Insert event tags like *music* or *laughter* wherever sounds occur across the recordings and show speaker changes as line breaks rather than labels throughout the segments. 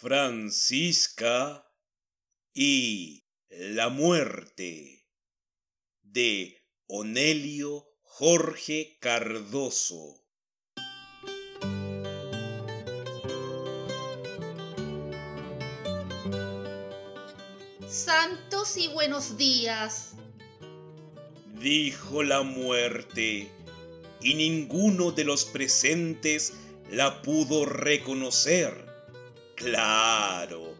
Francisca y la muerte de Onelio Jorge Cardoso.
Santos y buenos días.
Dijo la muerte, y ninguno de los presentes la pudo reconocer. Claro,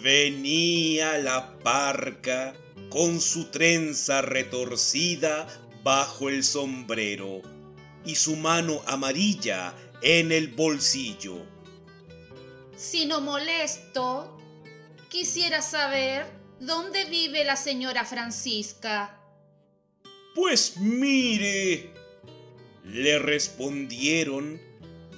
venía la parca con su trenza retorcida bajo el sombrero y su mano amarilla en el bolsillo.
Si no molesto, quisiera saber dónde vive la señora Francisca.
Pues mire, le respondieron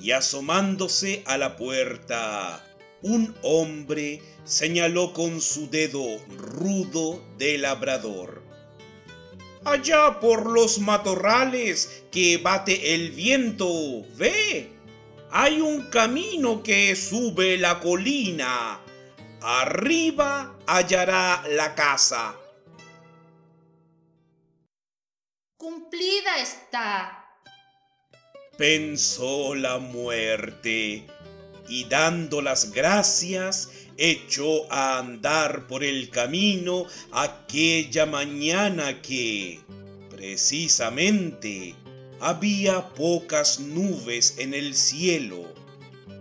y asomándose a la puerta, un hombre señaló con su dedo rudo de labrador. Allá por los matorrales que bate el viento, ve, hay un camino que sube la colina. Arriba hallará la casa.
Cumplida está.
Pensó la muerte y dando las gracias echó a andar por el camino aquella mañana que, precisamente, había pocas nubes en el cielo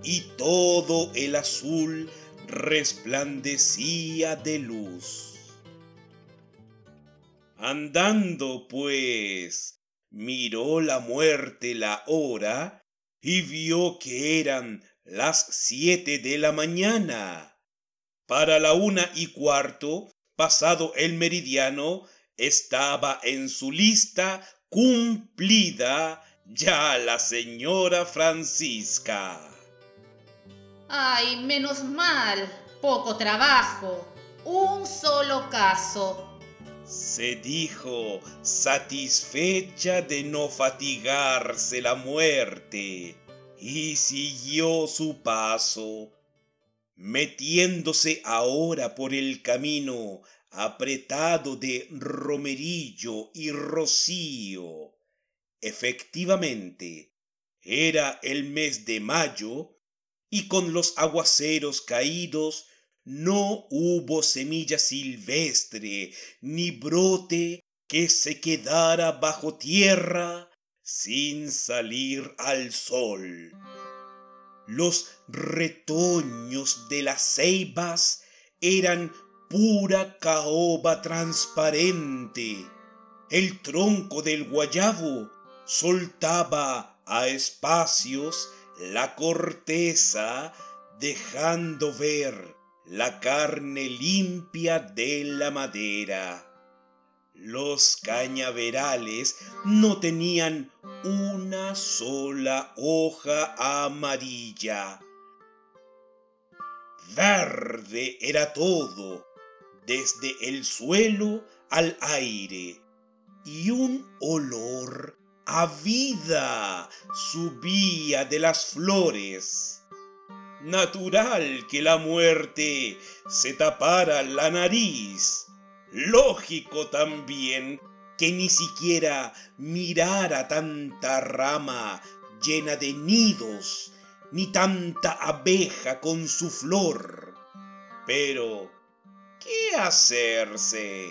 y todo el azul resplandecía de luz. Andando pues, miró la muerte la hora y vio que eran las siete de la mañana. Para la una y cuarto, pasado el meridiano, estaba en su lista cumplida ya la señora Francisca.
Ay, menos mal, poco trabajo, un solo caso.
Se dijo, satisfecha de no fatigarse la muerte y siguió su paso, metiéndose ahora por el camino apretado de romerillo y rocío. Efectivamente, era el mes de mayo y con los aguaceros caídos no hubo semilla silvestre ni brote que se quedara bajo tierra sin salir al sol. Los retoños de las ceibas eran pura caoba transparente. El tronco del guayabo soltaba a espacios la corteza, dejando ver la carne limpia de la madera. Los cañaverales no tenían una sola hoja amarilla. Verde era todo, desde el suelo al aire, y un olor a vida subía de las flores. Natural que la muerte se tapara la nariz lógico también que ni siquiera mirara tanta rama llena de nidos, ni tanta abeja con su flor. Pero, ¿qué hacerse?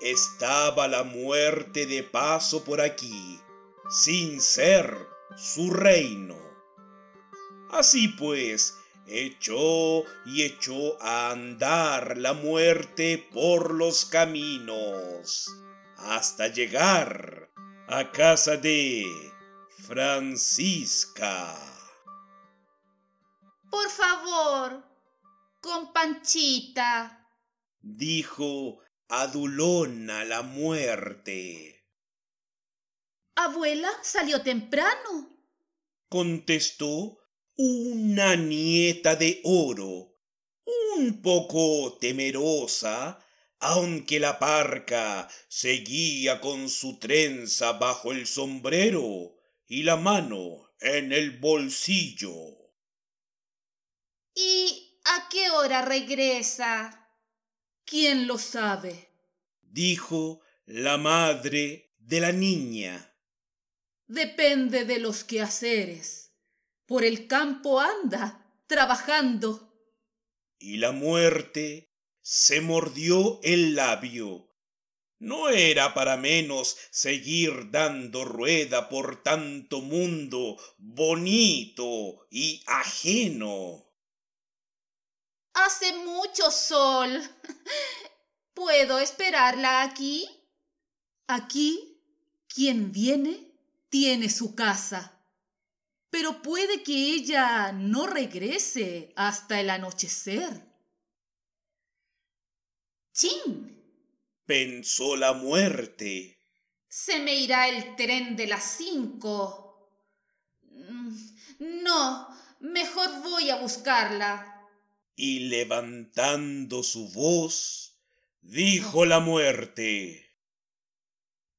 Estaba la muerte de paso por aquí, sin ser su reino. Así pues, echó y echó a andar la muerte por los caminos hasta llegar a casa de Francisca.
Por favor, con Panchita,
dijo adulona la muerte.
Abuela salió temprano,
contestó una nieta de oro, un poco temerosa, aunque la parca seguía con su trenza bajo el sombrero y la mano en el bolsillo.
¿Y a qué hora regresa?
¿Quién lo sabe?
dijo la madre de la niña.
Depende de los quehaceres. Por el campo anda, trabajando.
Y la muerte se mordió el labio. No era para menos seguir dando rueda por tanto mundo bonito y ajeno.
Hace mucho sol. ¿Puedo esperarla aquí?
Aquí, quien viene, tiene su casa. Pero puede que ella no regrese hasta el anochecer.
¡Chin!
pensó la muerte.
Se me irá el tren de las cinco. Mm, no, mejor voy a buscarla.
Y levantando su voz, dijo la muerte.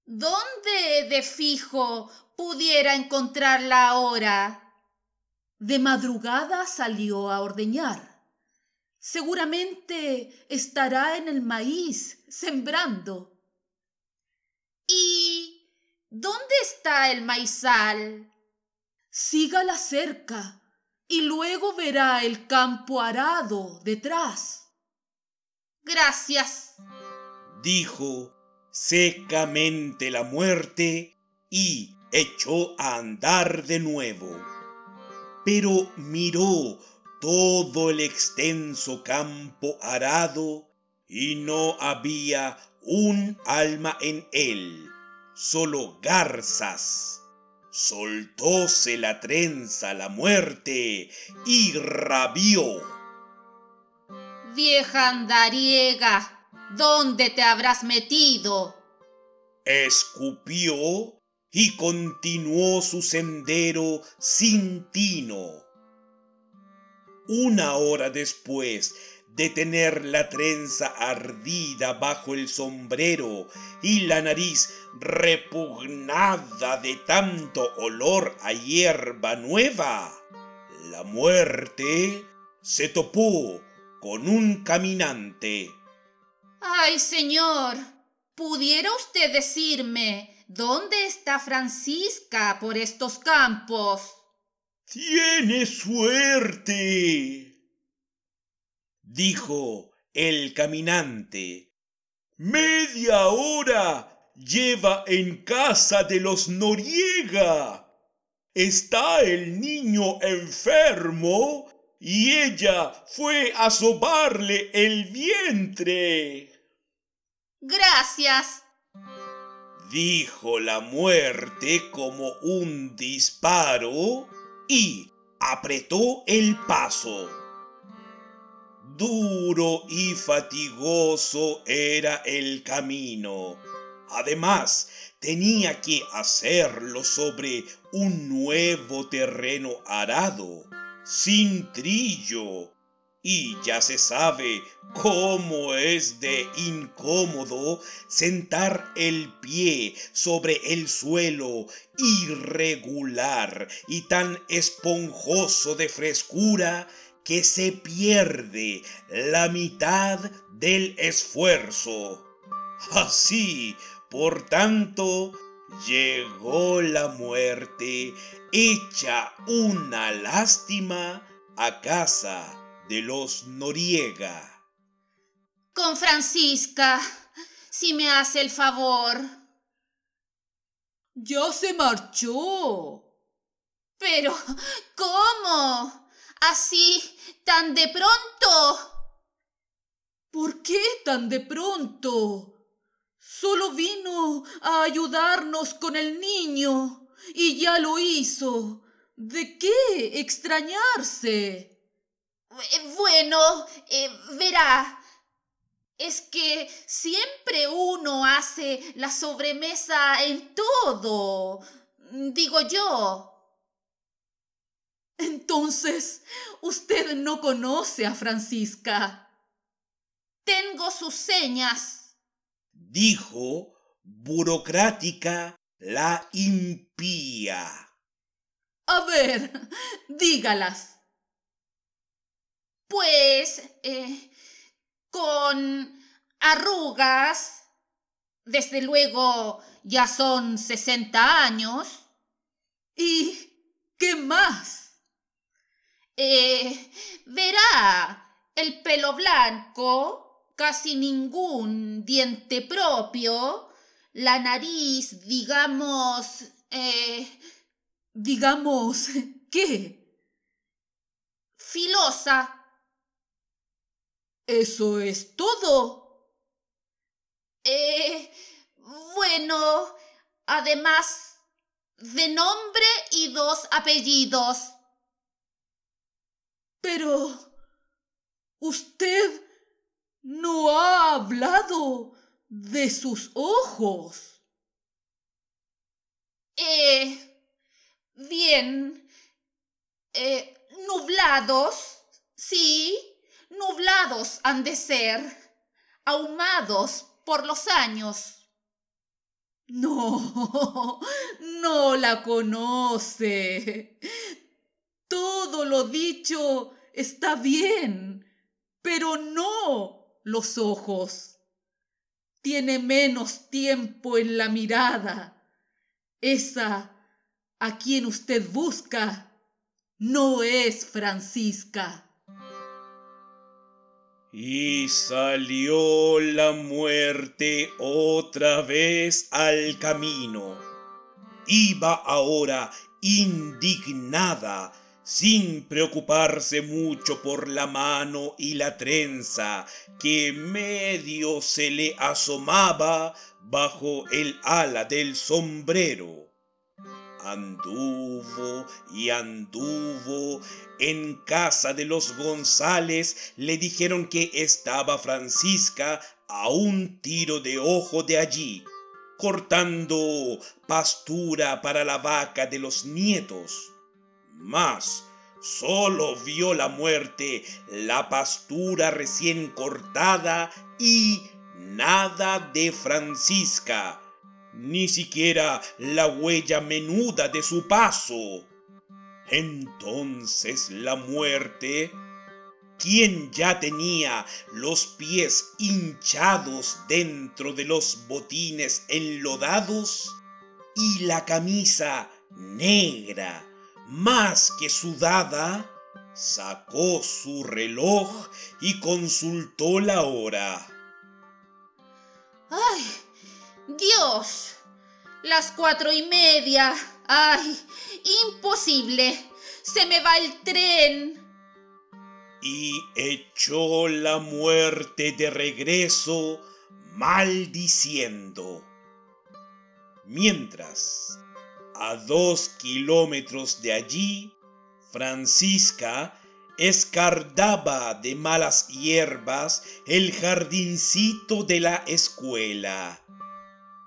¿Dónde de fijo pudiera encontrarla ahora?
De madrugada salió a ordeñar. Seguramente estará en el maíz sembrando.
¿Y dónde está el maizal?
Sígala cerca y luego verá el campo arado detrás.
Gracias,
dijo secamente la muerte y echó a andar de nuevo. Pero miró todo el extenso campo arado y no había un alma en él, solo garzas. Soltóse la trenza la muerte y rabió.
Vieja andariega, ¿Dónde te habrás metido?
Escupió y continuó su sendero sin tino. Una hora después de tener la trenza ardida bajo el sombrero y la nariz repugnada de tanto olor a hierba nueva, la muerte se topó con un caminante
Ay, señor, ¿pudiera usted decirme dónde está Francisca por estos campos?
Tiene suerte, dijo el caminante. Media hora lleva en casa de los Noriega. Está el niño enfermo y ella fue a sobarle el vientre.
Gracias,
dijo la muerte como un disparo y apretó el paso. Duro y fatigoso era el camino. Además, tenía que hacerlo sobre un nuevo terreno arado, sin trillo, y ya se sabe cómo es de incómodo sentar el pie sobre el suelo irregular y tan esponjoso de frescura que se pierde la mitad del esfuerzo. Así, por tanto, llegó la muerte hecha una lástima a casa de los Noriega.
Con Francisca, si me hace el favor.
Ya se marchó.
Pero, ¿cómo? ¿Así tan de pronto?
¿Por qué tan de pronto? Solo vino a ayudarnos con el niño y ya lo hizo. ¿De qué extrañarse?
Eh, bueno, eh, verá, es que siempre uno hace la sobremesa en todo, digo yo.
Entonces, usted no conoce a Francisca.
Tengo sus señas,
dijo burocrática la impía.
A ver, dígalas.
Pues, eh, con arrugas, desde luego ya son 60 años.
¿Y qué más?
Eh, verá, el pelo blanco, casi ningún diente propio, la nariz, digamos, eh,
digamos, *laughs* ¿qué?
Filosa.
¿Eso es todo?
Eh, bueno, además de nombre y dos apellidos.
Pero usted no ha hablado de sus ojos.
Eh, bien. Eh, nublados, sí, nublados han de ser, ahumados por los años.
No, *laughs* no la conoce. Todo lo dicho está bien, pero no los ojos tiene menos tiempo en la mirada. Esa a quien usted busca no es Francisca.
Y salió la muerte otra vez al camino. Iba ahora indignada sin preocuparse mucho por la mano y la trenza que medio se le asomaba bajo el ala del sombrero. Anduvo y anduvo. En casa de los González le dijeron que estaba Francisca a un tiro de ojo de allí, cortando pastura para la vaca de los nietos mas solo vio la muerte, la pastura recién cortada y nada de Francisca, ni siquiera la huella menuda de su paso. Entonces la muerte, quien ya tenía los pies hinchados dentro de los botines enlodados y la camisa negra, más que sudada, sacó su reloj y consultó la hora.
¡Ay! Dios. Las cuatro y media. ¡Ay! Imposible. Se me va el tren.
Y echó la muerte de regreso, maldiciendo. Mientras a dos kilómetros de allí, Francisca escardaba de malas hierbas el jardincito de la escuela.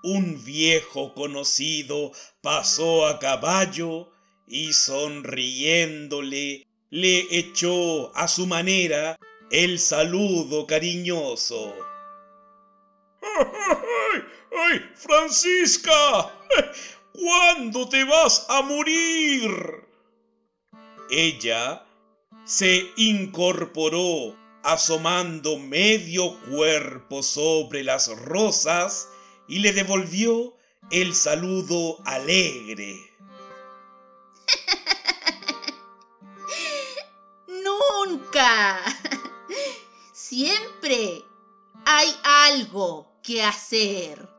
Un viejo conocido pasó a caballo y sonriéndole le echó a su manera el saludo cariñoso. ¡Ay, *laughs* ay, Francisca! ¿Cuándo te vas a morir? Ella se incorporó asomando medio cuerpo sobre las rosas y le devolvió el saludo alegre. *laughs*
Nunca. *laughs* Siempre hay algo que hacer.